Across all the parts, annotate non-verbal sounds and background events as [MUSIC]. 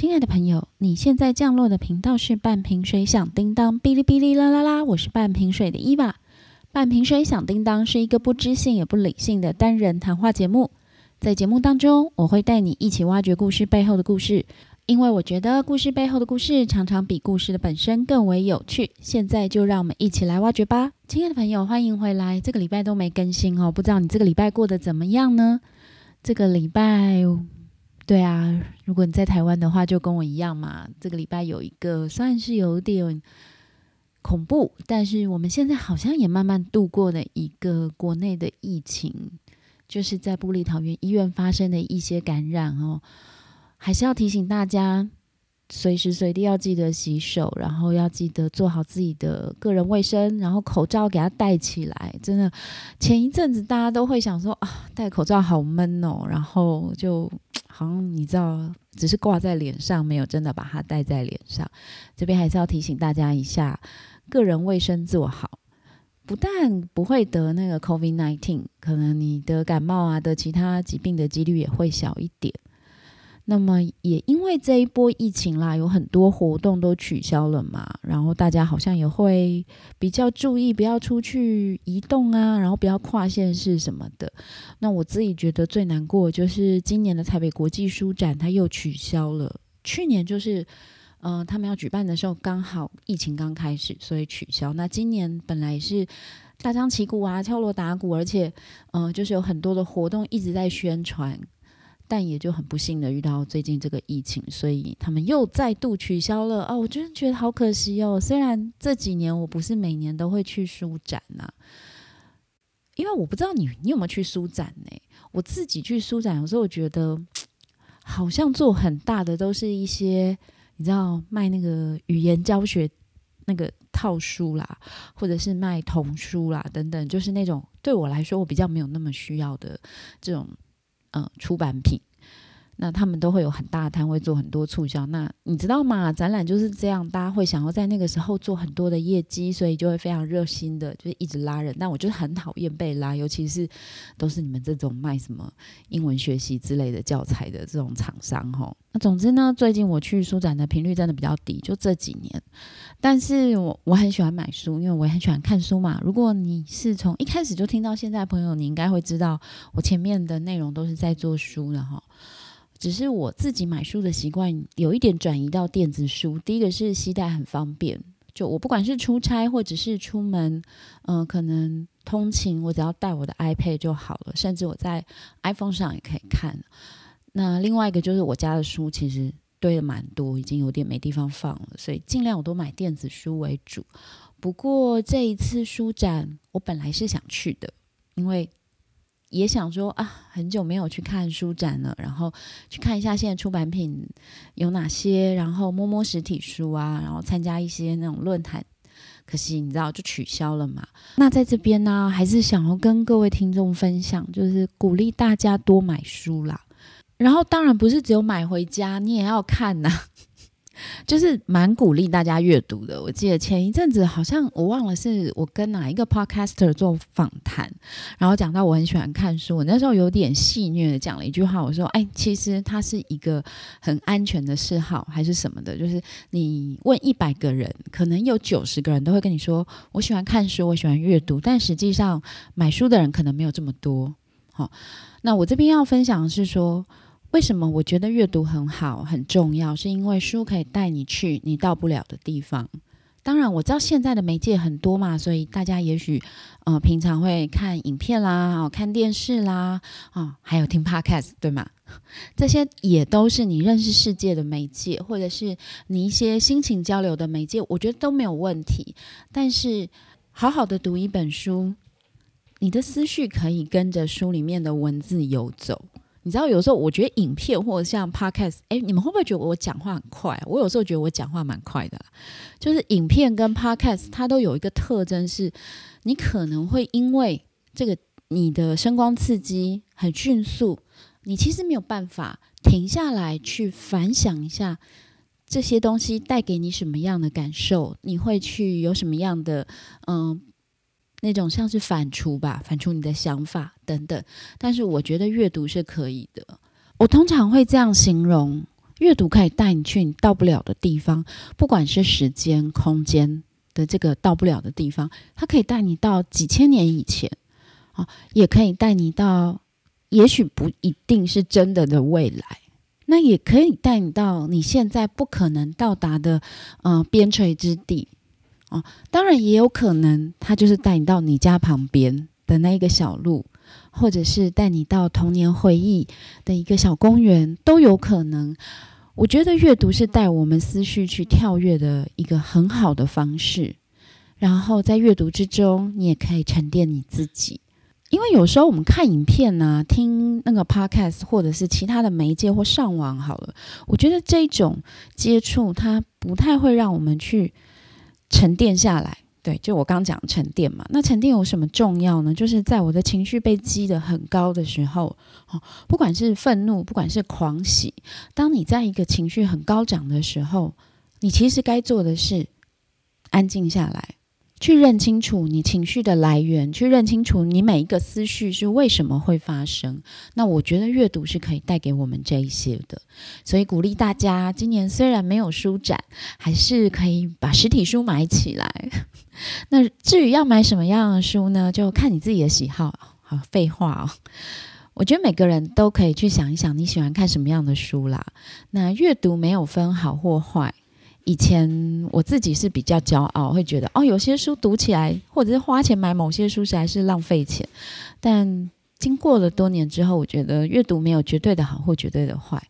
亲爱的朋友，你现在降落的频道是半瓶水响叮当，哔哩哔哩啦啦啦，我是半瓶水的伊娃。半瓶水响叮当是一个不知性也不理性的单人谈话节目，在节目当中，我会带你一起挖掘故事背后的故事，因为我觉得故事背后的故事常常比故事的本身更为有趣。现在就让我们一起来挖掘吧，亲爱的朋友，欢迎回来。这个礼拜都没更新哦，不知道你这个礼拜过得怎么样呢？这个礼拜。对啊，如果你在台湾的话，就跟我一样嘛。这个礼拜有一个算是有点恐怖，但是我们现在好像也慢慢度过了一个国内的疫情，就是在布里桃园医院发生的一些感染哦。还是要提醒大家，随时随地要记得洗手，然后要记得做好自己的个人卫生，然后口罩给它戴起来。真的，前一阵子大家都会想说啊，戴口罩好闷哦，然后就。好像你知道，只是挂在脸上，没有真的把它戴在脸上。这边还是要提醒大家一下，个人卫生做好，不但不会得那个 COVID nineteen，可能你得感冒啊，得其他疾病的几率也会小一点。那么也因为这一波疫情啦，有很多活动都取消了嘛，然后大家好像也会比较注意，不要出去移动啊，然后不要跨县市什么的。那我自己觉得最难过就是今年的台北国际书展，它又取消了。去年就是，嗯，他们要举办的时候刚好疫情刚开始，所以取消。那今年本来是大张旗鼓啊，敲锣打鼓，而且，嗯，就是有很多的活动一直在宣传。但也就很不幸的遇到最近这个疫情，所以他们又再度取消了啊！我真的觉得好可惜哦。虽然这几年我不是每年都会去书展呐，因为我不知道你你有没有去书展呢？我自己去书展，有时候我觉得好像做很大的都是一些你知道卖那个语言教学那个套书啦，或者是卖童书啦等等，就是那种对我来说我比较没有那么需要的这种。嗯，出版品，那他们都会有很大的摊位做很多促销。那你知道吗？展览就是这样，大家会想要在那个时候做很多的业绩，所以就会非常热心的，就是一直拉人。但我就是很讨厌被拉，尤其是都是你们这种卖什么英文学习之类的教材的这种厂商哈。那总之呢，最近我去书展的频率真的比较低，就这几年。但是我我很喜欢买书，因为我也很喜欢看书嘛。如果你是从一开始就听到现在，朋友，你应该会知道我前面的内容都是在做书的哈。只是我自己买书的习惯有一点转移到电子书。第一个是携带很方便，就我不管是出差或者是出门，嗯，可能通勤，我只要带我的 iPad 就好了，甚至我在 iPhone 上也可以看。那另外一个就是我家的书其实。堆的蛮多，已经有点没地方放了，所以尽量我都买电子书为主。不过这一次书展，我本来是想去的，因为也想说啊，很久没有去看书展了，然后去看一下现在出版品有哪些，然后摸摸实体书啊，然后参加一些那种论坛。可惜你知道就取消了嘛。那在这边呢，还是想要跟各位听众分享，就是鼓励大家多买书啦。然后当然不是只有买回家，你也要看呐，就是蛮鼓励大家阅读的。我记得前一阵子好像我忘了是我跟哪一个 podcaster 做访谈，然后讲到我很喜欢看书，我那时候有点戏谑的讲了一句话，我说：“哎，其实它是一个很安全的嗜好，还是什么的？就是你问一百个人，可能有九十个人都会跟你说我喜欢看书，我喜欢阅读，但实际上买书的人可能没有这么多。”好，那我这边要分享的是说。为什么我觉得阅读很好、很重要？是因为书可以带你去你到不了的地方。当然，我知道现在的媒介很多嘛，所以大家也许呃平常会看影片啦、看电视啦啊，还有听 podcast，对吗？这些也都是你认识世界的媒介，或者是你一些心情交流的媒介，我觉得都没有问题。但是，好好的读一本书，你的思绪可以跟着书里面的文字游走。你知道，有时候我觉得影片或者像 podcast，哎，你们会不会觉得我讲话很快？我有时候觉得我讲话蛮快的，就是影片跟 podcast 它都有一个特征是，你可能会因为这个你的声光刺激很迅速，你其实没有办法停下来去反想一下这些东西带给你什么样的感受，你会去有什么样的嗯。那种像是反刍吧，反刍你的想法等等。但是我觉得阅读是可以的。我通常会这样形容阅读可以带你去你到不了的地方，不管是时间、空间的这个到不了的地方，它可以带你到几千年以前，啊，也可以带你到，也许不一定是真的的未来，那也可以带你到你现在不可能到达的，呃，边陲之地，啊，当然也有可能，他就是带你到你家旁边的那一个小路。或者是带你到童年回忆的一个小公园都有可能。我觉得阅读是带我们思绪去跳跃的一个很好的方式。然后在阅读之中，你也可以沉淀你自己。因为有时候我们看影片呢，听那个 podcast 或者是其他的媒介或上网好了，我觉得这种接触它不太会让我们去沉淀下来。对，就我刚讲沉淀嘛，那沉淀有什么重要呢？就是在我的情绪被激得很高的时候，哦，不管是愤怒，不管是狂喜，当你在一个情绪很高涨的时候，你其实该做的是安静下来。去认清楚你情绪的来源，去认清楚你每一个思绪是为什么会发生。那我觉得阅读是可以带给我们这一些的，所以鼓励大家，今年虽然没有书展，还是可以把实体书买起来。[LAUGHS] 那至于要买什么样的书呢？就看你自己的喜好。好，废话哦，我觉得每个人都可以去想一想你喜欢看什么样的书啦。那阅读没有分好或坏。以前我自己是比较骄傲，会觉得哦，有些书读起来，或者是花钱买某些书实在是浪费钱。但经过了多年之后，我觉得阅读没有绝对的好或绝对的坏，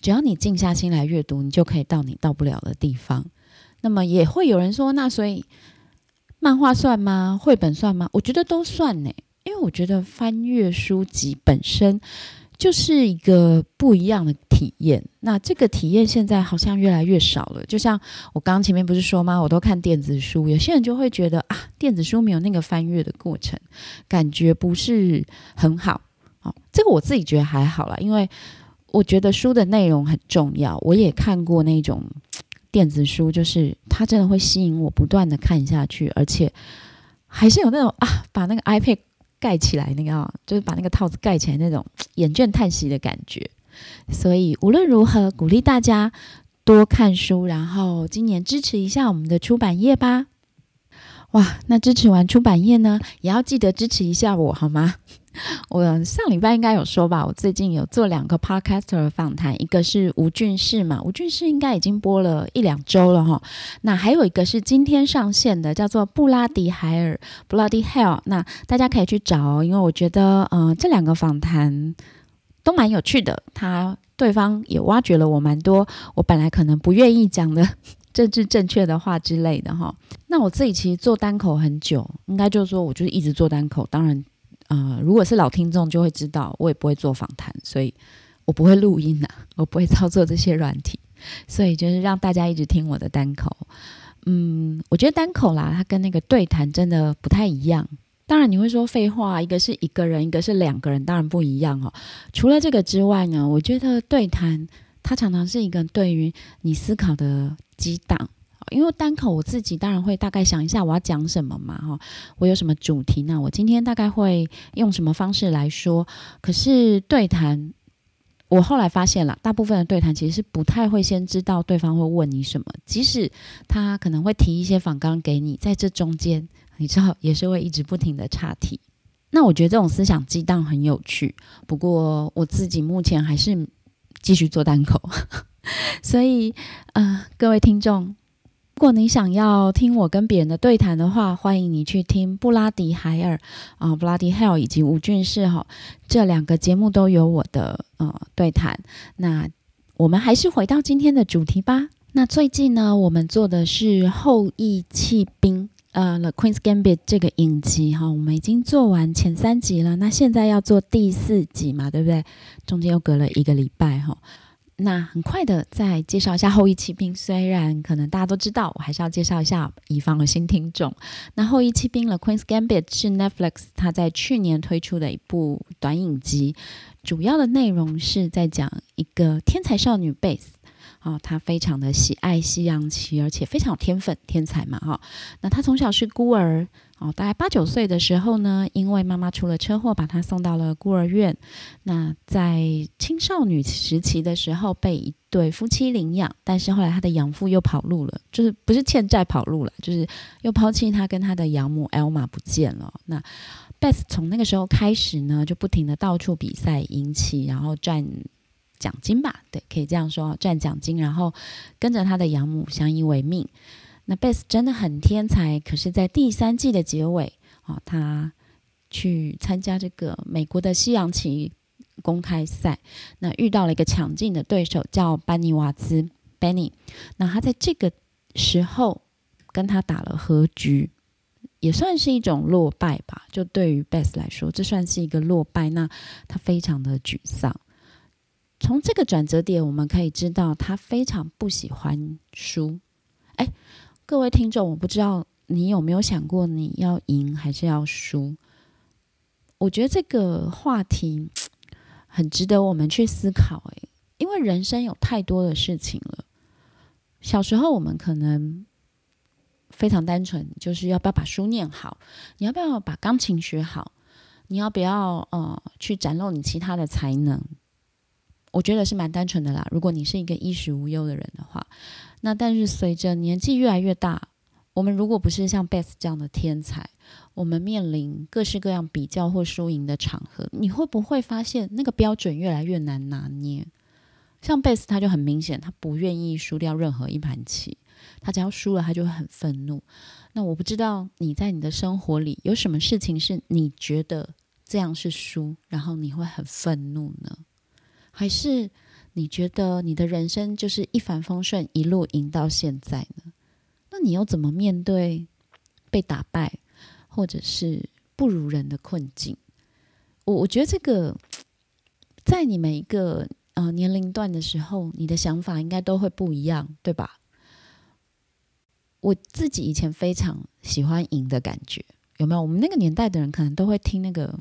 只要你静下心来阅读，你就可以到你到不了的地方。那么也会有人说，那所以漫画算吗？绘本算吗？我觉得都算呢，因为我觉得翻阅书籍本身。就是一个不一样的体验。那这个体验现在好像越来越少了。就像我刚刚前面不是说吗？我都看电子书，有些人就会觉得啊，电子书没有那个翻阅的过程，感觉不是很好。哦，这个我自己觉得还好啦，因为我觉得书的内容很重要。我也看过那种电子书，就是它真的会吸引我不断的看下去，而且还是有那种啊，把那个 iPad。盖起来那个，就是把那个套子盖起来那种 [TSK] 眼倦叹息的感觉。所以无论如何，鼓励大家多看书，然后今年支持一下我们的出版业吧。哇，那支持完出版业呢，也要记得支持一下我好吗？[LAUGHS] 我上礼拜应该有说吧，我最近有做两个 podcaster 访谈，一个是吴俊士嘛，吴俊士应该已经播了一两周了哈。那还有一个是今天上线的，叫做布拉迪海尔 （Bloody Hell）。那大家可以去找，因为我觉得，呃，这两个访谈都蛮有趣的。他对方也挖掘了我蛮多，我本来可能不愿意讲的 [LAUGHS] 政治正确的话之类的哈。那我自己其实做单口很久，应该就是说我就是一直做单口，当然。啊，如果是老听众就会知道，我也不会做访谈，所以我不会录音呐，我不会操作这些软体，所以就是让大家一直听我的单口。嗯，我觉得单口啦，它跟那个对谈真的不太一样。当然你会说废话，一个是一个人，一个是两个人，当然不一样哦。除了这个之外呢，我觉得对谈它常常是一个对于你思考的激荡。因为单口我自己当然会大概想一下我要讲什么嘛，哈，我有什么主题呢？我今天大概会用什么方式来说？可是对谈，我后来发现了，大部分的对谈其实是不太会先知道对方会问你什么，即使他可能会提一些访纲给你，在这中间，你知道也是会一直不停的岔题。那我觉得这种思想激荡很有趣，不过我自己目前还是继续做单口，[LAUGHS] 所以呃，各位听众。如果你想要听我跟别人的对谈的话，欢迎你去听布拉迪海尔啊，布拉迪 Hell 以及吴俊士哈，这两个节目都有我的呃对谈。那我们还是回到今天的主题吧。那最近呢，我们做的是《后羿弃兵》呃，《The Queen's Gambit》这个影集哈，我们已经做完前三集了，那现在要做第四集嘛，对不对？中间又隔了一个礼拜哈。那很快的再介绍一下《后羿骑兵》，虽然可能大家都知道，我还是要介绍一下，乙方的新听众。那《后羿骑兵》了 Queen's Gambit 是 Netflix 它在去年推出的一部短影集，主要的内容是在讲一个天才少女 Base，哦，他非常的喜爱西洋棋，而且非常有天分，天才嘛哈。那他从小是孤儿。哦，大概八九岁的时候呢，因为妈妈出了车祸，把他送到了孤儿院。那在青少女时期的时候，被一对夫妻领养，但是后来他的养父又跑路了，就是不是欠债跑路了，就是又抛弃他跟他的养母 Elma 不见了。那 Beth 从那个时候开始呢，就不停的到处比赛赢棋，然后赚奖金吧，对，可以这样说，赚奖金，然后跟着他的养母相依为命。那 Beth 真的很天才，可是，在第三季的结尾啊，他去参加这个美国的西洋棋公开赛，那遇到了一个强劲的对手，叫班尼瓦兹 （Benny）。那他在这个时候跟他打了和局，也算是一种落败吧。就对于 Beth 来说，这算是一个落败。那他非常的沮丧。从这个转折点，我们可以知道，他非常不喜欢输。哎。各位听众，我不知道你有没有想过你要赢还是要输？我觉得这个话题 [TSK] 很值得我们去思考。哎，因为人生有太多的事情了。小时候我们可能非常单纯，就是要不要把书念好？你要不要把钢琴学好？你要不要呃去展露你其他的才能？我觉得是蛮单纯的啦。如果你是一个衣食无忧的人的话。那但是随着年纪越来越大，我们如果不是像 Beth 这样的天才，我们面临各式各样比较或输赢的场合，你会不会发现那个标准越来越难拿捏？像 Beth 他就很明显，他不愿意输掉任何一盘棋，他只要输了，他就会很愤怒。那我不知道你在你的生活里有什么事情是你觉得这样是输，然后你会很愤怒呢？还是？你觉得你的人生就是一帆风顺，一路赢到现在呢？那你又怎么面对被打败，或者是不如人的困境？我我觉得这个 [TSK] 在你每一个呃年龄段的时候，你的想法应该都会不一样，对吧？我自己以前非常喜欢赢的感觉，有没有？我们那个年代的人可能都会听那个。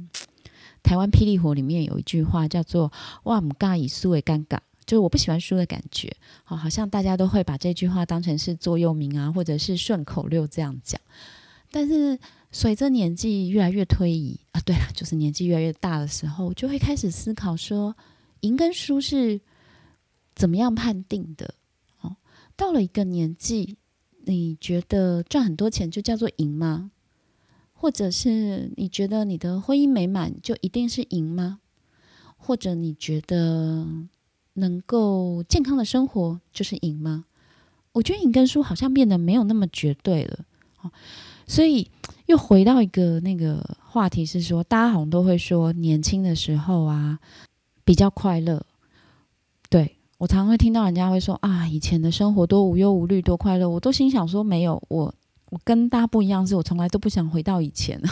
台湾霹雳火里面有一句话叫做“哇，姆尬以输为尴尬”，就是我不喜欢输的感觉。好，好像大家都会把这句话当成是座右铭啊，或者是顺口溜这样讲。但是随着年纪越来越推移啊，对了，就是年纪越来越大的时候，就会开始思考说，赢跟输是怎么样判定的？哦，到了一个年纪，你觉得赚很多钱就叫做赢吗？或者是你觉得你的婚姻美满就一定是赢吗？或者你觉得能够健康的生活就是赢吗？我觉得赢跟输好像变得没有那么绝对了。所以又回到一个那个话题是说，大家好像都会说年轻的时候啊比较快乐。对我常会听到人家会说啊，以前的生活多无忧无虑，多快乐。我都心想说，没有我。我跟大家不一样，是我从来都不想回到以前。[LAUGHS]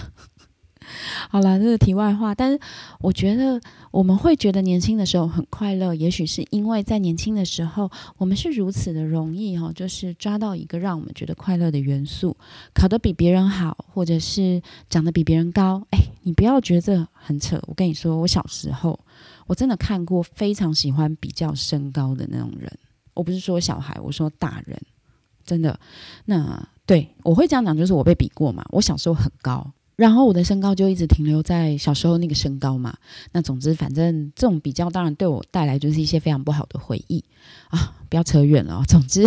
好了，这是题外话。但是我觉得我们会觉得年轻的时候很快乐，也许是因为在年轻的时候，我们是如此的容易哈，就是抓到一个让我们觉得快乐的元素，考得比别人好，或者是长得比别人高。哎，你不要觉得很扯。我跟你说，我小时候我真的看过非常喜欢比较身高的那种人。我不是说小孩，我说大人，真的那。对，我会这样讲，就是我被比过嘛。我小时候很高，然后我的身高就一直停留在小时候那个身高嘛。那总之，反正这种比较当然对我带来就是一些非常不好的回忆啊。不要扯远了。总之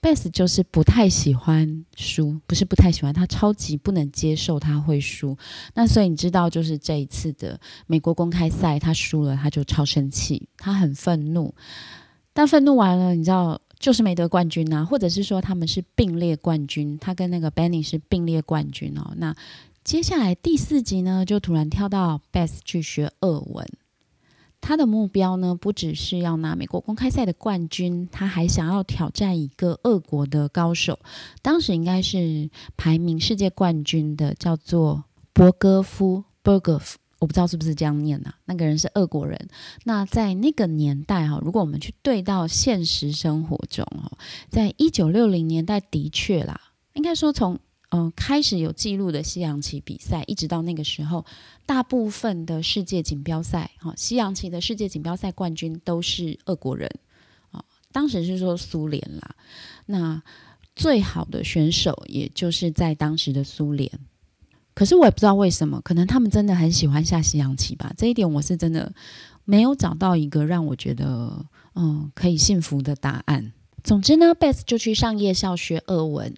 ，Beth 就是不太喜欢输，不是不太喜欢，他超级不能接受他会输。那所以你知道，就是这一次的美国公开赛，他输了，他就超生气，他很愤怒。但愤怒完了，你知道。就是没得冠军呐，或者是说他们是并列冠军，他跟那个 Benny 是并列冠军哦。那接下来第四集呢，就突然跳到 Beth 去学俄文。他的目标呢，不只是要拿美国公开赛的冠军，他还想要挑战一个俄国的高手，当时应该是排名世界冠军的，叫做博戈夫 （Bergov）。我不知道是不是这样念呐？那个人是俄国人。那在那个年代哈，如果我们去对到现实生活中哦，在一九六零年代的确啦，应该说从嗯开始有记录的西洋棋比赛，一直到那个时候，大部分的世界锦标赛哈，西洋棋的世界锦标赛冠军都是俄国人啊。当时是说苏联啦。那最好的选手也就是在当时的苏联。可是我也不知道为什么，可能他们真的很喜欢下西洋棋吧。这一点我是真的没有找到一个让我觉得嗯可以幸福的答案。总之呢，Beth 就去上夜校学俄文，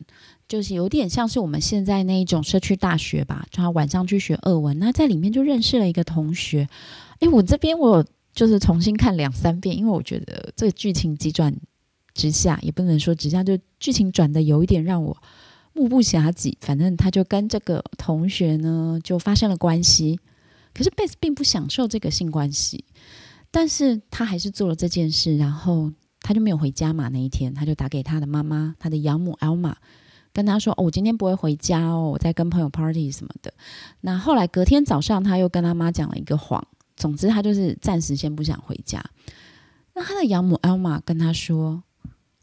就是有点像是我们现在那一种社区大学吧。就他晚上去学俄文，那在里面就认识了一个同学。诶，我这边我就是重新看两三遍，因为我觉得这个剧情急转直下，也不能说直下，就剧情转的有一点让我。目不暇接，反正他就跟这个同学呢就发生了关系。可是贝斯并不享受这个性关系，但是他还是做了这件事，然后他就没有回家嘛。那一天，他就打给他的妈妈，他的养母艾玛，跟他说：“哦，我今天不会回家哦，我在跟朋友 party 什么的。”那后来隔天早上，他又跟他妈讲了一个谎。总之，他就是暂时先不想回家。那他的养母艾玛跟他说。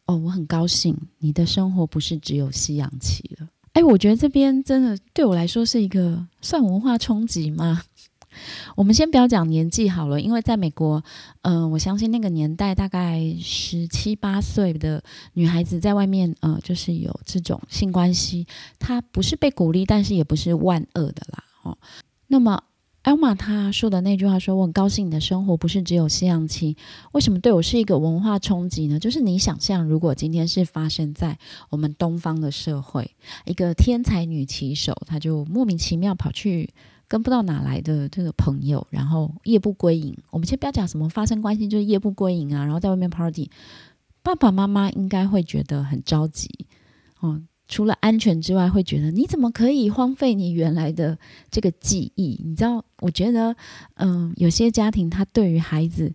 哦，我很高兴，你的生活不是只有西洋棋了。哎，我觉得这边真的对我来说是一个算文化冲击吗？[LAUGHS] 我们先不要讲年纪好了，因为在美国，嗯，我相信那个年代大概十七八岁的女孩子在外面，呃，就是有这种性关系，她不是被鼓励，但是也不是万恶的啦。哦，那么。艾玛他说的那句话说：“我很高兴你的生活不是只有西洋棋，为什么对我是一个文化冲击呢？就是你想象，如果今天是发生在我们东方的社会，一个天才女棋手，她就莫名其妙跑去跟不知道哪来的这个朋友，然后夜不归营。我们先不要讲什么发生关系，就是夜不归营啊，然后在外面 party，爸爸妈妈应该会觉得很着急，哦。”除了安全之外，会觉得你怎么可以荒废你原来的这个记忆？你知道，我觉得，嗯，有些家庭他对于孩子，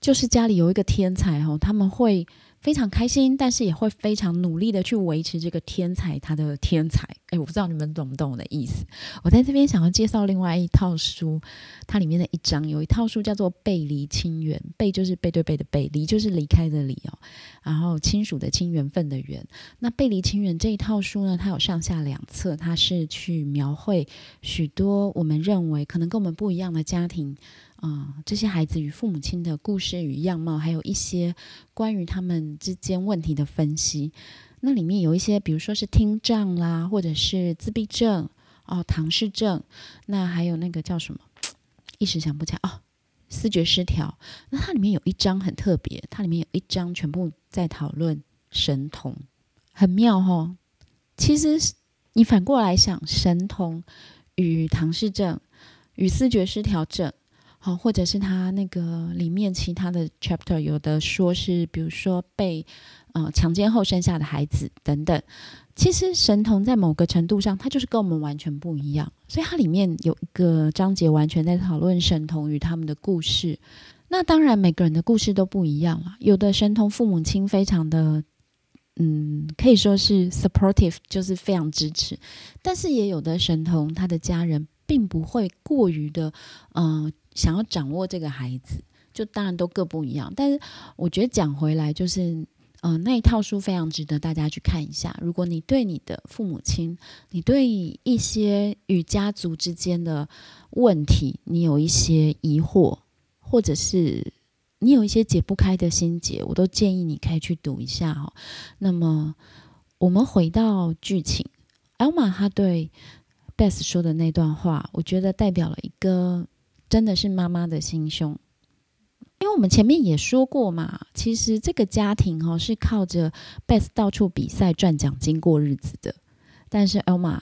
就是家里有一个天才哦，他们会。非常开心，但是也会非常努力的去维持这个天才他的天才。哎，我不知道你们懂不懂我的意思。我在这边想要介绍另外一套书，它里面的一章有一套书叫做《背离亲缘》，背就是背对背的背，离就是离开的离哦。然后亲属的亲，缘分的缘。那《背离亲缘》这一套书呢，它有上下两册，它是去描绘许多我们认为可能跟我们不一样的家庭。啊，这些孩子与父母亲的故事与样貌，还有一些关于他们之间问题的分析。那里面有一些，比如说是听障啦，或者是自闭症哦，唐氏症，那还有那个叫什么，一时想不起来哦，思觉失调。那它里面有一章很特别，它里面有一章全部在讨论神童，很妙哈。其实你反过来想，神童与唐氏症与思觉失调症。好，或者是他那个里面其他的 chapter 有的说是，比如说被呃强奸后生下的孩子等等。其实神童在某个程度上，他就是跟我们完全不一样。所以它里面有一个章节完全在讨论神童与他们的故事。那当然每个人的故事都不一样了。有的神童父母亲非常的嗯，可以说是 supportive，就是非常支持。但是也有的神童他的家人并不会过于的嗯。想要掌握这个孩子，就当然都各不一样。但是我觉得讲回来，就是嗯，那一套书非常值得大家去看一下。如果你对你的父母亲，你对一些与家族之间的问题，你有一些疑惑，或者是你有一些解不开的心结，我都建议你可以去读一下哈。那么我们回到剧情，艾玛她对 Beth 说的那段话，我觉得代表了一个。真的是妈妈的心胸，因为我们前面也说过嘛，其实这个家庭哦是靠着 Beth 到处比赛赚奖金过日子的。但是 Elma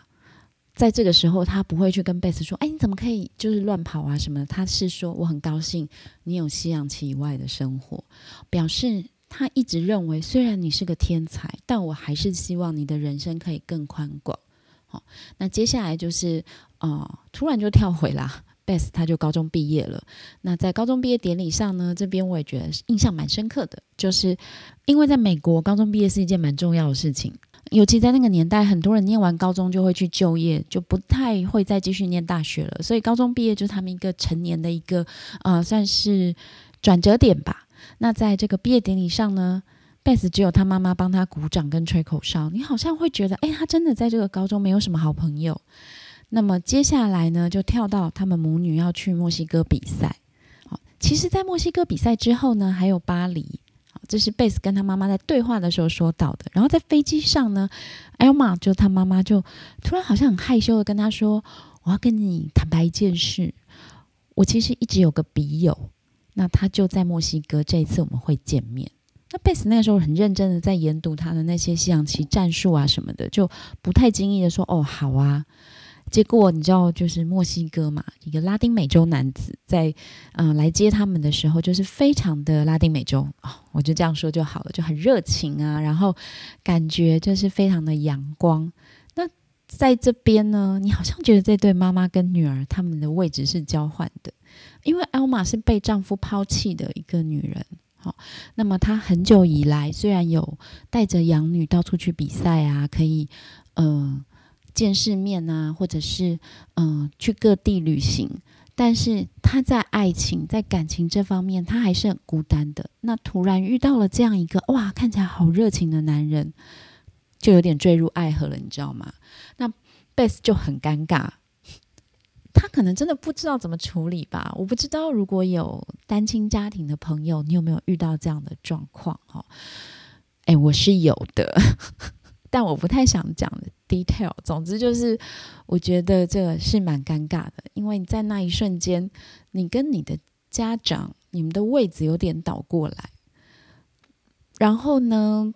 在这个时候，他不会去跟 Beth 说：“哎，你怎么可以就是乱跑啊什么？”他是说：“我很高兴你有西洋棋以外的生活。”表示他一直认为，虽然你是个天才，但我还是希望你的人生可以更宽广。好，那接下来就是哦，突然就跳回啦。Beth 他就高中毕业了。那在高中毕业典礼上呢，这边我也觉得印象蛮深刻的，就是因为在美国，高中毕业是一件蛮重要的事情。尤其在那个年代，很多人念完高中就会去就业，就不太会再继续念大学了。所以高中毕业就是他们一个成年的一个呃，算是转折点吧。那在这个毕业典礼上呢，Beth 只有他妈妈帮他鼓掌跟吹口哨，你好像会觉得，哎，他真的在这个高中没有什么好朋友。那么接下来呢，就跳到他们母女要去墨西哥比赛。好，其实，在墨西哥比赛之后呢，还有巴黎。好这是贝斯跟他妈妈在对话的时候说到的。然后在飞机上呢，艾尔玛就他妈妈就突然好像很害羞的跟他说：“我要跟你坦白一件事，我其实一直有个笔友，那他就在墨西哥，这一次我们会见面。”那贝斯那个时候很认真的在研读他的那些西洋棋战术啊什么的，就不太经意的说：“哦，好啊。”结果你知道，就是墨西哥嘛，一个拉丁美洲男子在嗯来接他们的时候，就是非常的拉丁美洲啊，我就这样说就好了，就很热情啊，然后感觉就是非常的阳光。那在这边呢，你好像觉得这对妈妈跟女儿他们的位置是交换的，因为艾玛是被丈夫抛弃的一个女人，好，那么她很久以来虽然有带着养女到处去比赛啊，可以嗯。见世面啊，或者是嗯去各地旅行，但是他在爱情、在感情这方面，他还是很孤单的。那突然遇到了这样一个哇，看起来好热情的男人，就有点坠入爱河了，你知道吗？那贝斯就很尴尬，他可能真的不知道怎么处理吧。我不知道如果有单亲家庭的朋友，你有没有遇到这样的状况？哈，哎，我是有的。但我不太想讲 detail。总之就是，我觉得这个是蛮尴尬的，因为在那一瞬间，你跟你的家长，你们的位置有点倒过来，然后呢，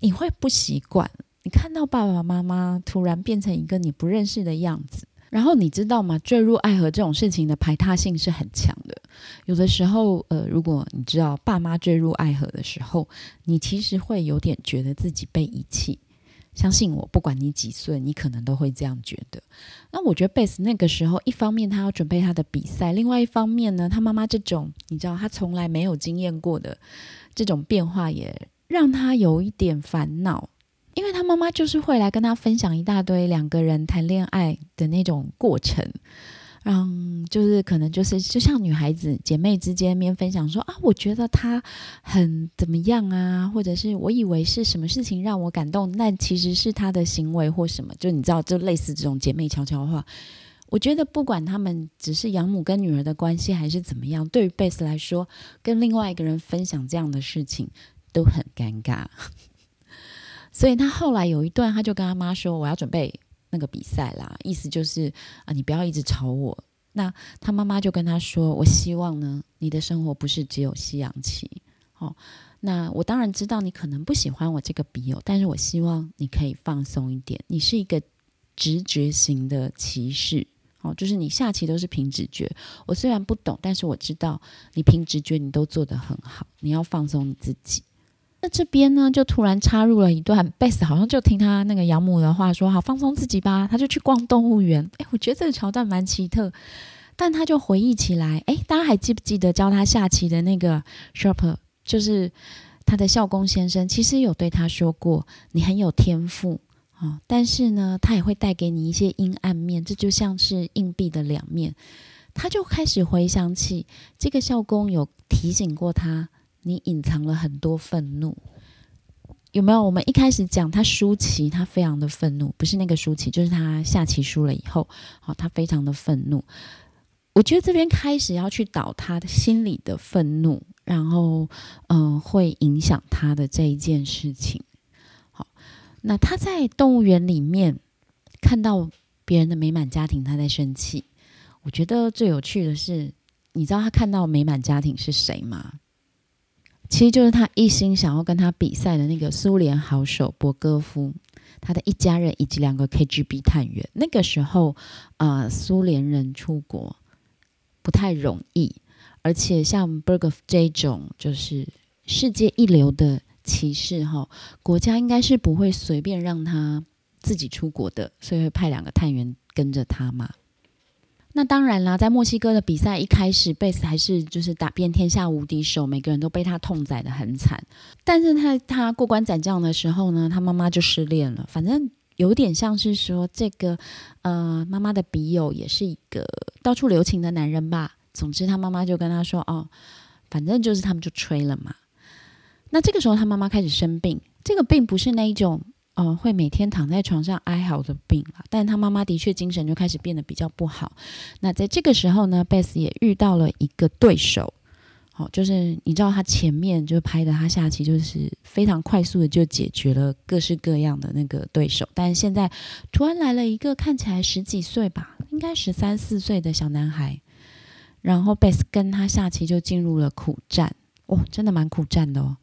你会不习惯，你看到爸爸妈妈突然变成一个你不认识的样子，然后你知道吗？坠入爱河这种事情的排他性是很强的，有的时候，呃，如果你知道爸妈坠入爱河的时候，你其实会有点觉得自己被遗弃。相信我，不管你几岁，你可能都会这样觉得。那我觉得贝斯那个时候，一方面他要准备他的比赛，另外一方面呢，他妈妈这种你知道他从来没有经验过的这种变化，也让他有一点烦恼，因为他妈妈就是会来跟他分享一大堆两个人谈恋爱的那种过程。嗯，就是可能就是就像女孩子姐妹之间面分享说啊，我觉得他很怎么样啊，或者是我以为是什么事情让我感动，但其实是他的行为或什么，就你知道，就类似这种姐妹悄悄话。我觉得不管他们只是养母跟女儿的关系还是怎么样，对于贝斯来说，跟另外一个人分享这样的事情都很尴尬。[LAUGHS] 所以他后来有一段，他就跟他妈说：“我要准备。”那个比赛啦，意思就是啊，你不要一直吵我。那他妈妈就跟他说：“我希望呢，你的生活不是只有西洋棋。哦，那我当然知道你可能不喜欢我这个笔友，但是我希望你可以放松一点。你是一个直觉型的骑士，哦，就是你下棋都是凭直觉。我虽然不懂，但是我知道你凭直觉你都做得很好。你要放松你自己。”那这边呢，就突然插入了一段贝斯，好像就听他那个养母的话说：“好，放松自己吧。”他就去逛动物园。哎，我觉得这个桥段蛮奇特，但他就回忆起来，哎，大家还记不记得教他下棋的那个 Sharp，就是他的校工先生，其实有对他说过：“你很有天赋啊，但是呢，他也会带给你一些阴暗面，这就像是硬币的两面。”他就开始回想起这个校工有提醒过他。你隐藏了很多愤怒，有没有？我们一开始讲他输棋，他非常的愤怒，不是那个输棋，就是他下棋输了以后，好，他非常的愤怒。我觉得这边开始要去导他的心里的愤怒，然后，嗯，会影响他的这一件事情。好，那他在动物园里面看到别人的美满家庭，他在生气。我觉得最有趣的是，你知道他看到美满家庭是谁吗？其实就是他一心想要跟他比赛的那个苏联好手博戈夫，他的一家人以及两个 KGB 探员。那个时候，呃，苏联人出国不太容易，而且像 b e r g o f 这种就是世界一流的骑士，哈，国家应该是不会随便让他自己出国的，所以会派两个探员跟着他嘛。那当然啦，在墨西哥的比赛一开始，贝斯还是就是打遍天下无敌手，每个人都被他痛宰的很惨。但是他他过关斩将的时候呢，他妈妈就失恋了。反正有点像是说，这个呃妈妈的笔友也是一个到处留情的男人吧。总之，他妈妈就跟他说：“哦，反正就是他们就吹了嘛。”那这个时候，他妈妈开始生病，这个病不是那一种。呃，会每天躺在床上哀嚎的病了，但他妈妈的确精神就开始变得比较不好。那在这个时候呢，贝斯也遇到了一个对手，好，就是你知道他前面就拍的他下棋就是非常快速的就解决了各式各样的那个对手，但现在突然来了一个看起来十几岁吧，应该十三四岁的小男孩，然后贝斯跟他下棋就进入了苦战，哦，真的蛮苦战的哦。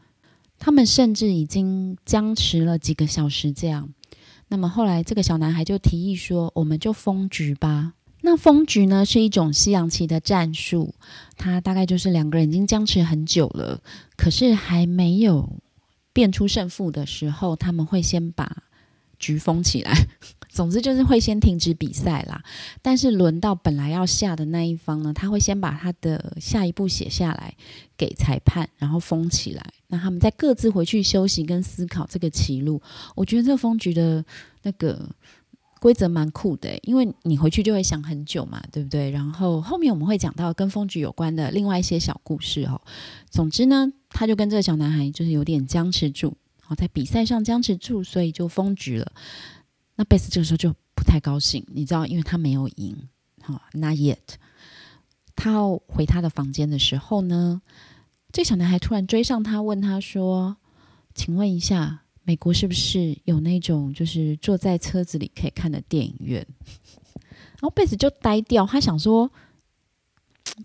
他们甚至已经僵持了几个小时这样。那么后来这个小男孩就提议说：“我们就封局吧。”那封局呢是一种西洋棋的战术，它大概就是两个人已经僵持很久了，可是还没有变出胜负的时候，他们会先把局封起来。总之就是会先停止比赛啦。但是轮到本来要下的那一方呢，他会先把他的下一步写下来给裁判，然后封起来。那他们再各自回去休息跟思考这个棋路。我觉得这个封局的那个。规则蛮酷的，因为你回去就会想很久嘛，对不对？然后后面我们会讲到跟风局有关的另外一些小故事哦。总之呢，他就跟这个小男孩就是有点僵持住，好在比赛上僵持住，所以就封局了。那贝斯这个时候就不太高兴，你知道，因为他没有赢，好，not yet。他要回他的房间的时候呢，这小男孩突然追上他，问他说：“请问一下。”美国是不是有那种就是坐在车子里可以看的电影院？然后贝斯就呆掉，他想说，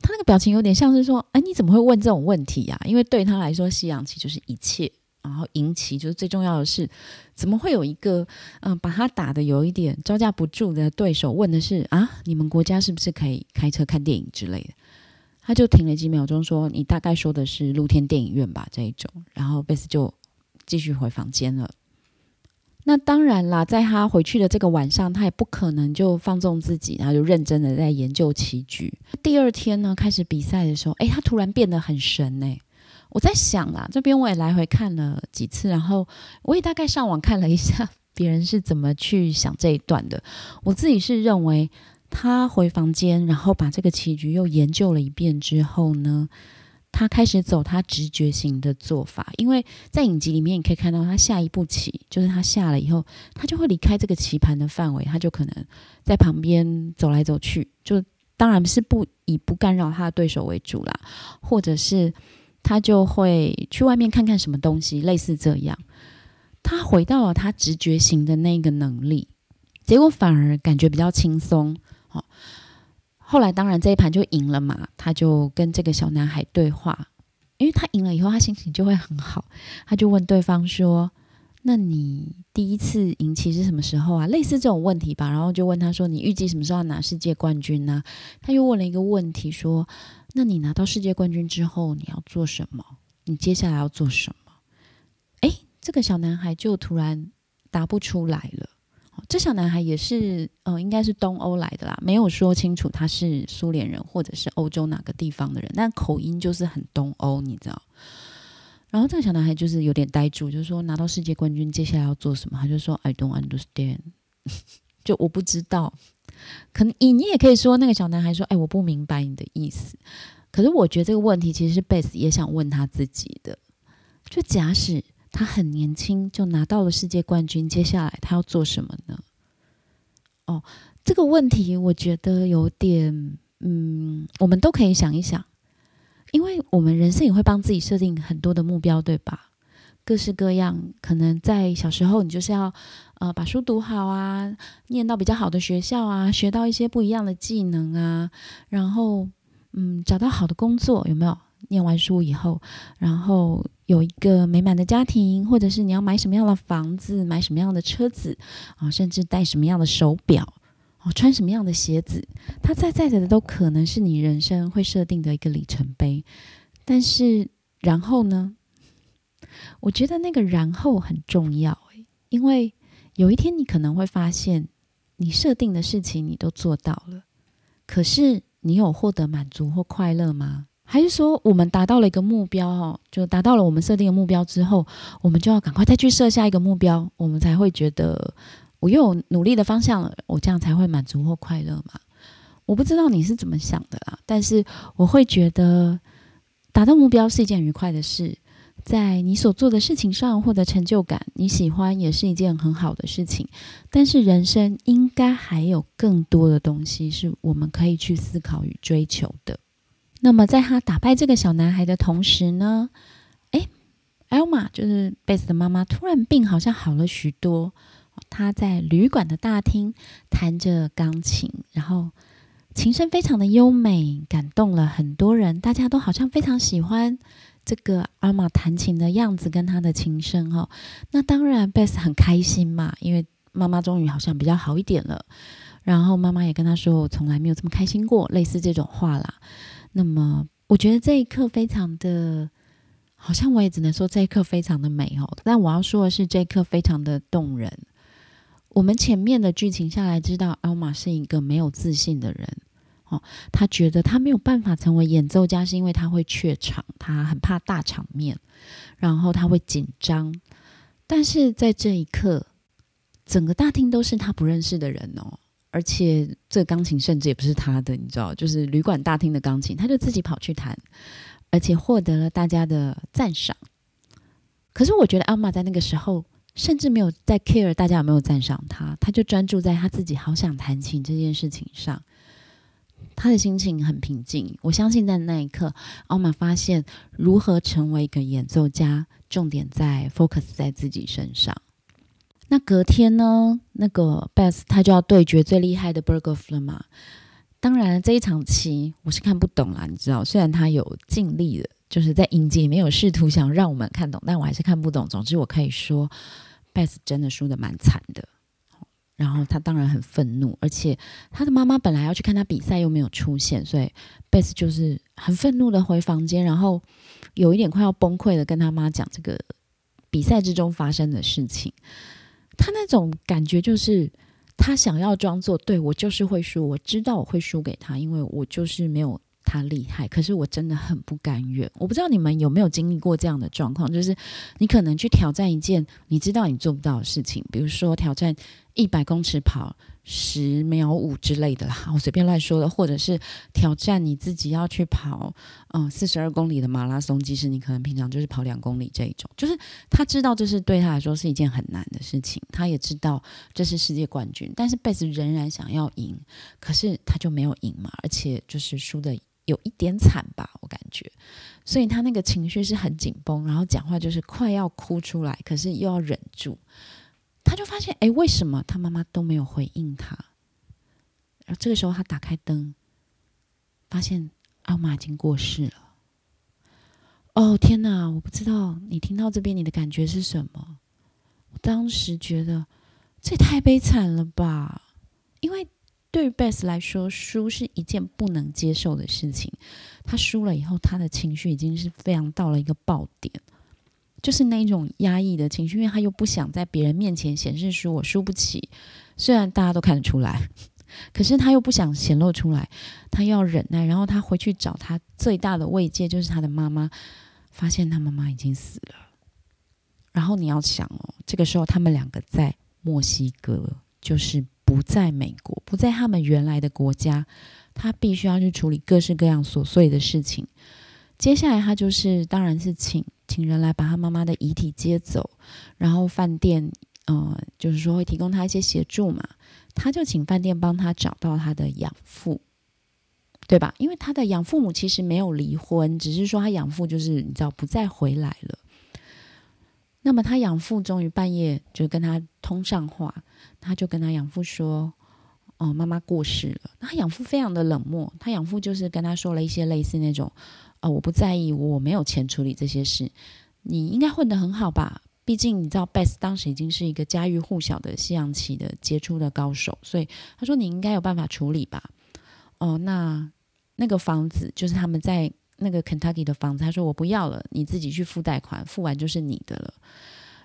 他那个表情有点像是说：“哎，你怎么会问这种问题呀？”因为对他来说，西洋棋就是一切，然后赢棋就是最重要的是。怎么会有一个嗯，把他打的有一点招架不住的对手问的是：“啊，你们国家是不是可以开车看电影之类的？”他就停了几秒钟，说：“你大概说的是露天电影院吧？”这一种，然后贝斯就。继续回房间了。那当然啦，在他回去的这个晚上，他也不可能就放纵自己，然后就认真的在研究棋局。第二天呢，开始比赛的时候，哎，他突然变得很神哎！我在想啦，这边我也来回看了几次，然后我也大概上网看了一下 [LAUGHS] 别人是怎么去想这一段的。我自己是认为，他回房间，然后把这个棋局又研究了一遍之后呢。他开始走他直觉型的做法，因为在影集里面你可以看到，他下一步棋就是他下了以后，他就会离开这个棋盘的范围，他就可能在旁边走来走去，就当然是不以不干扰他的对手为主啦，或者是他就会去外面看看什么东西，类似这样，他回到了他直觉型的那个能力，结果反而感觉比较轻松，好。后来当然这一盘就赢了嘛，他就跟这个小男孩对话，因为他赢了以后，他心情就会很好，他就问对方说：“那你第一次赢棋是什么时候啊？”类似这种问题吧，然后就问他说：“你预计什么时候拿世界冠军呢？”他又问了一个问题说：“那你拿到世界冠军之后你要做什么？你接下来要做什么？”哎，这个小男孩就突然答不出来了。这小男孩也是，呃，应该是东欧来的啦，没有说清楚他是苏联人或者是欧洲哪个地方的人，但口音就是很东欧，你知道。然后这个小男孩就是有点呆住，就是说拿到世界冠军接下来要做什么？他就说 I don't understand，[LAUGHS] 就我不知道。可能你你也可以说那个小男孩说，哎，我不明白你的意思。可是我觉得这个问题其实是贝斯也想问他自己的，就假使。他很年轻就拿到了世界冠军，接下来他要做什么呢？哦，这个问题我觉得有点，嗯，我们都可以想一想，因为我们人生也会帮自己设定很多的目标，对吧？各式各样，可能在小时候你就是要呃把书读好啊，念到比较好的学校啊，学到一些不一样的技能啊，然后嗯找到好的工作，有没有？念完书以后，然后。有一个美满的家庭，或者是你要买什么样的房子，买什么样的车子啊，甚至戴什么样的手表，哦，穿什么样的鞋子，它在在的都可能是你人生会设定的一个里程碑。但是，然后呢？我觉得那个然后很重要，因为有一天你可能会发现，你设定的事情你都做到了，可是你有获得满足或快乐吗？还是说，我们达到了一个目标，哦，就达到了我们设定的目标之后，我们就要赶快再去设下一个目标，我们才会觉得我又有努力的方向了，我这样才会满足或快乐嘛？我不知道你是怎么想的啦，但是我会觉得达到目标是一件愉快的事，在你所做的事情上获得成就感，你喜欢也是一件很好的事情。但是人生应该还有更多的东西是我们可以去思考与追求的。那么在他打败这个小男孩的同时呢，哎，Elma 就是贝斯的妈妈，突然病好像好了许多。她在旅馆的大厅弹着钢琴，然后琴声非常的优美，感动了很多人。大家都好像非常喜欢这个阿玛弹琴的样子跟他的琴声哦。那当然，贝斯很开心嘛，因为妈妈终于好像比较好一点了。然后妈妈也跟他说：“我从来没有这么开心过。”类似这种话啦。那么，我觉得这一刻非常的，好像我也只能说这一刻非常的美哦。但我要说的是，这一刻非常的动人。我们前面的剧情下来，知道奥玛是一个没有自信的人他觉得他没有办法成为演奏家，是因为他会怯场，他很怕大场面，然后他会紧张。但是在这一刻，整个大厅都是他不认识的人哦。而且这钢琴甚至也不是他的，你知道，就是旅馆大厅的钢琴，他就自己跑去弹，而且获得了大家的赞赏。可是我觉得阿玛在那个时候甚至没有在 care 大家有没有赞赏他，他就专注在他自己好想弹琴这件事情上，他的心情很平静。我相信在那一刻，奥玛发现如何成为一个演奏家，重点在 focus 在自己身上。那隔天呢？那个 Beth 他就要对决最厉害的 Bergoff 了嘛？当然，这一场棋我是看不懂啦，你知道，虽然他有尽力的，就是在影集里面有试图想让我们看懂，但我还是看不懂。总之，我可以说，Beth 真的输的蛮惨的。然后他当然很愤怒，而且他的妈妈本来要去看他比赛，又没有出现，所以贝斯就是很愤怒的回房间，然后有一点快要崩溃的跟他妈讲这个比赛之中发生的事情。他那种感觉就是，他想要装作对我就是会输，我知道我会输给他，因为我就是没有他厉害。可是我真的很不甘愿。我不知道你们有没有经历过这样的状况，就是你可能去挑战一件你知道你做不到的事情，比如说挑战一百公尺跑。十秒五之类的啦，我随便乱说的，或者是挑战你自己要去跑，嗯，四十二公里的马拉松，即使你可能平常就是跑两公里这一种，就是他知道这是对他来说是一件很难的事情，他也知道这是世界冠军，但是贝斯仍然想要赢，可是他就没有赢嘛，而且就是输的有一点惨吧，我感觉，所以他那个情绪是很紧绷，然后讲话就是快要哭出来，可是又要忍住。他就发现，哎，为什么他妈妈都没有回应他？然后这个时候，他打开灯，发现阿妈已经过世了。哦，天哪！我不知道你听到这边，你的感觉是什么？我当时觉得这也太悲惨了吧！因为对于 Beth 来说，输是一件不能接受的事情。他输了以后，他的情绪已经是非常到了一个爆点。就是那一种压抑的情绪，因为他又不想在别人面前显示出我输不起，虽然大家都看得出来，可是他又不想显露出来，他要忍耐。然后他回去找他最大的慰藉，就是他的妈妈，发现他妈妈已经死了。然后你要想哦，这个时候他们两个在墨西哥，就是不在美国，不在他们原来的国家，他必须要去处理各式各样琐碎的事情。接下来他就是，当然是请。请人来把他妈妈的遗体接走，然后饭店，呃，就是说会提供他一些协助嘛，他就请饭店帮他找到他的养父，对吧？因为他的养父母其实没有离婚，只是说他养父就是你知道不再回来了。那么他养父终于半夜就跟他通上话，他就跟他养父说：“哦，妈妈过世了。”他养父非常的冷漠，他养父就是跟他说了一些类似那种。哦，我不在意，我没有钱处理这些事。你应该混得很好吧？毕竟你知道，Beth 当时已经是一个家喻户晓的西洋棋的杰出的高手，所以他说你应该有办法处理吧。哦，那那个房子就是他们在那个 Kentucky 的房子，他说我不要了，你自己去付贷款，付完就是你的了。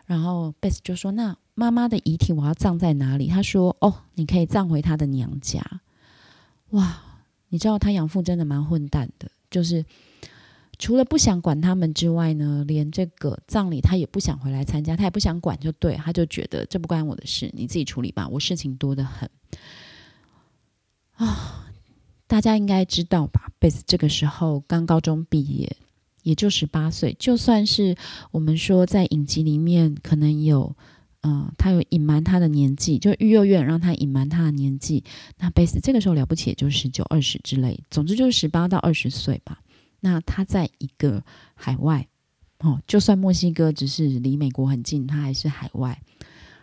然后贝斯就说：“那妈妈的遗体我要葬在哪里？”他说：“哦，你可以葬回他的娘家。”哇，你知道他养父真的蛮混蛋的，就是。除了不想管他们之外呢，连这个葬礼他也不想回来参加，他也不想管，就对，他就觉得这不关我的事，你自己处理吧，我事情多得很。啊，大家应该知道吧？贝斯这个时候刚高中毕业，也就十八岁，就算是我们说在影集里面可能有，嗯，他有隐瞒他的年纪，就育幼院让他隐瞒他的年纪，那贝斯这个时候了不起，也就十九、二十之类，总之就是十八到二十岁吧。那他在一个海外，哦，就算墨西哥只是离美国很近，他还是海外。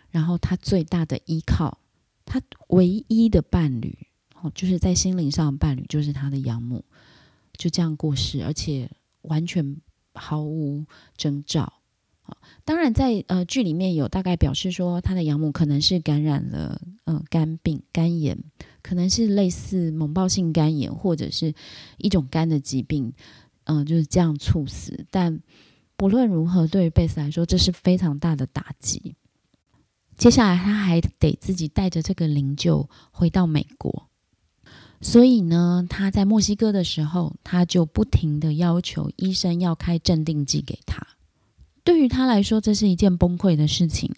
然后他最大的依靠，他唯一的伴侣，哦，就是在心灵上的伴侣，就是他的养母，就这样过世，而且完全毫无征兆。当然，在呃剧里面有大概表示说，他的养母可能是感染了呃肝病、肝炎，可能是类似猛暴性肝炎或者是一种肝的疾病，嗯就是这样猝死。但不论如何，对于贝斯来说，这是非常大的打击。接下来，他还得自己带着这个灵柩回到美国，所以呢，他在墨西哥的时候，他就不停的要求医生要开镇定剂给他。对于他来说，这是一件崩溃的事情；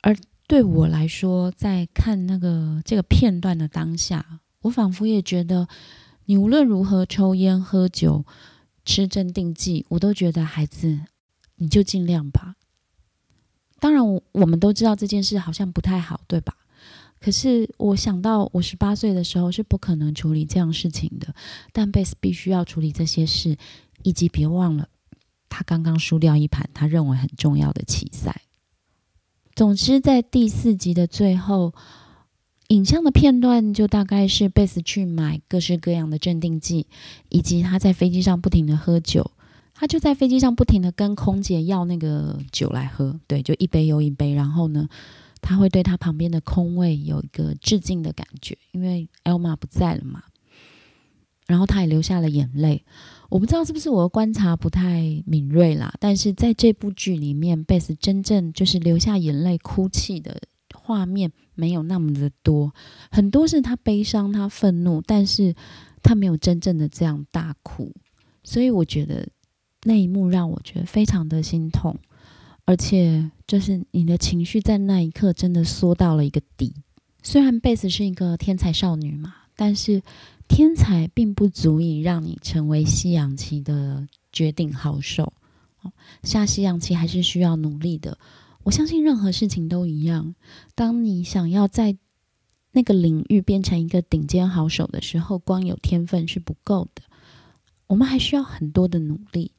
而对我来说，在看那个这个片段的当下，我仿佛也觉得，你无论如何抽烟、喝酒、吃镇定剂，我都觉得孩子，你就尽量吧。当然，我我们都知道这件事好像不太好，对吧？可是我想到我十八岁的时候是不可能处理这样事情的，但贝斯必须要处理这些事，以及别忘了。他刚刚输掉一盘他认为很重要的棋赛。总之，在第四集的最后，影像的片段就大概是贝斯去买各式各样的镇定剂，以及他在飞机上不停的喝酒。他就在飞机上不停的跟空姐要那个酒来喝，对，就一杯又一杯。然后呢，他会对他旁边的空位有一个致敬的感觉，因为艾玛不在了嘛。然后他也流下了眼泪。我不知道是不是我的观察不太敏锐啦，但是在这部剧里面，贝斯真正就是流下眼泪、哭泣的画面没有那么的多，很多是他悲伤、他愤怒，但是他没有真正的这样大哭，所以我觉得那一幕让我觉得非常的心痛，而且就是你的情绪在那一刻真的缩到了一个底。虽然贝斯是一个天才少女嘛，但是。天才并不足以让你成为西洋棋的绝顶好手，下西洋棋还是需要努力的。我相信任何事情都一样，当你想要在那个领域变成一个顶尖好手的时候，光有天分是不够的，我们还需要很多的努力。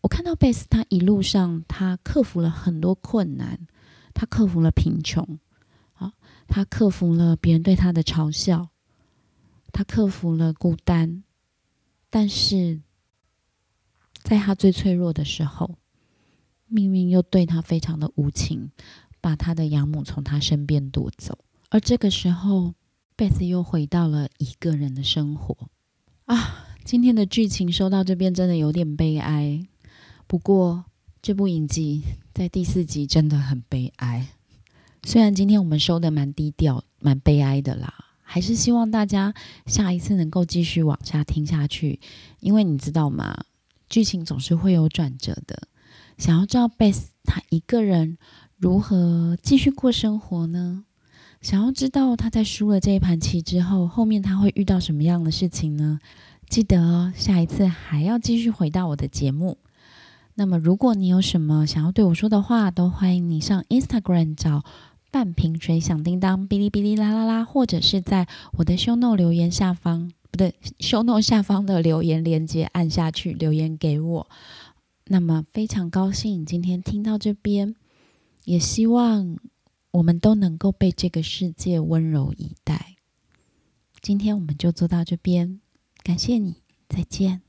我看到贝斯，他一路上他克服了很多困难，他克服了贫穷，啊，他克服了别人对他的嘲笑。他克服了孤单，但是在他最脆弱的时候，命运又对他非常的无情，把他的养母从他身边夺走。而这个时候，贝斯又回到了一个人的生活。啊，今天的剧情说到这边真的有点悲哀。不过这部影集在第四集真的很悲哀。虽然今天我们收的蛮低调、蛮悲哀的啦。还是希望大家下一次能够继续往下听下去，因为你知道吗？剧情总是会有转折的。想要知道贝斯他一个人如何继续过生活呢？想要知道他在输了这一盘棋之后，后面他会遇到什么样的事情呢？记得哦，下一次还要继续回到我的节目。那么，如果你有什么想要对我说的话，都欢迎你上 Instagram 找。半瓶水响叮当，哔哩哔哩啦啦啦，或者是在我的 show no 留言下方，不对，show no 下方的留言链接按下去留言给我。那么非常高兴今天听到这边，也希望我们都能够被这个世界温柔以待。今天我们就做到这边，感谢你，再见。